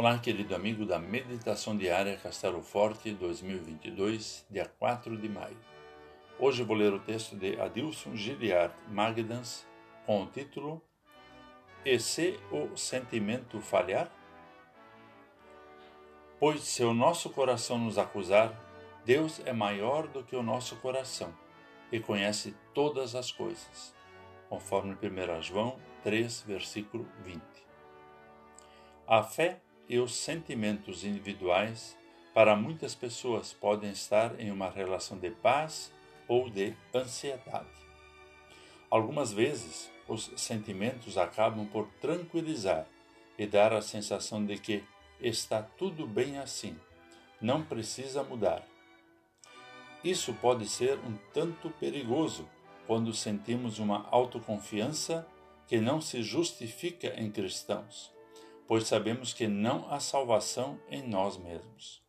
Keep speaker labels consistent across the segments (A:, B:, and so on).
A: Olá, querido amigo da Meditação Diária Castelo Forte 2022, dia 4 de maio. Hoje vou ler o texto de Adilson Giliard Magdans com o título E se o sentimento falhar? Pois se o nosso coração nos acusar, Deus é maior do que o nosso coração e conhece todas as coisas, conforme 1 João 3, versículo 20. A fé e os sentimentos individuais, para muitas pessoas, podem estar em uma relação de paz ou de ansiedade. Algumas vezes, os sentimentos acabam por tranquilizar e dar a sensação de que está tudo bem assim, não precisa mudar. Isso pode ser um tanto perigoso quando sentimos uma autoconfiança que não se justifica em cristãos pois sabemos que não há salvação em nós mesmos.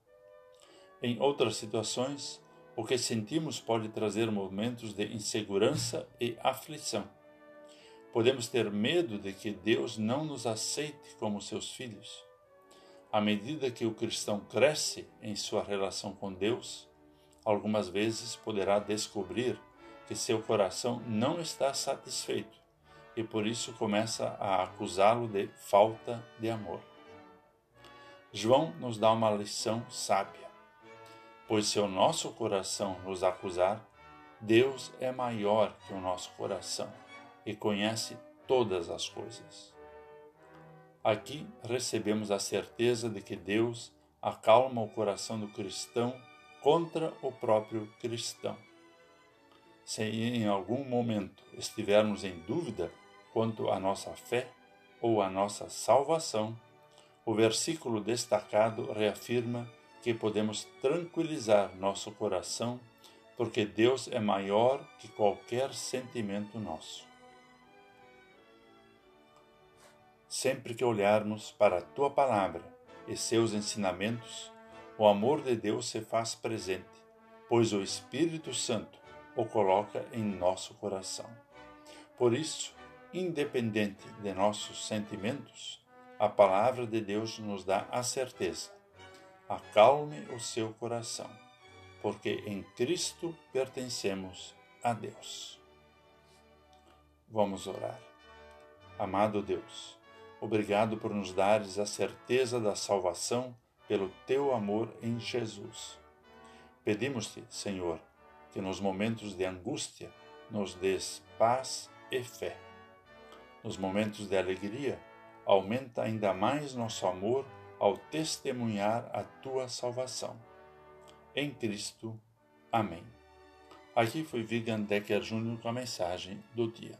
A: Em outras situações, o que sentimos pode trazer momentos de insegurança e aflição. Podemos ter medo de que Deus não nos aceite como seus filhos. À medida que o cristão cresce em sua relação com Deus, algumas vezes poderá descobrir que seu coração não está satisfeito e por isso começa a acusá-lo de falta de amor. João nos dá uma lição sábia, pois se o nosso coração nos acusar, Deus é maior que o nosso coração e conhece todas as coisas. Aqui recebemos a certeza de que Deus acalma o coração do cristão contra o próprio cristão. Se em algum momento estivermos em dúvida quanto à nossa fé ou à nossa salvação, o versículo destacado reafirma que podemos tranquilizar nosso coração porque Deus é maior que qualquer sentimento nosso. Sempre que olharmos para a tua palavra e seus ensinamentos, o amor de Deus se faz presente, pois o Espírito Santo o coloca em nosso coração. Por isso, independente de nossos sentimentos, a palavra de Deus nos dá a certeza. Acalme o seu coração, porque em Cristo pertencemos a Deus. Vamos orar. Amado Deus, obrigado por nos dares a certeza da salvação pelo teu amor em Jesus. Pedimos-te, Senhor, que nos momentos de angústia nos des paz e fé nos momentos de alegria, aumenta ainda mais nosso amor ao testemunhar a tua salvação. Em Cristo. Amém. Aqui foi Vigan Decker Jr. com a mensagem do dia.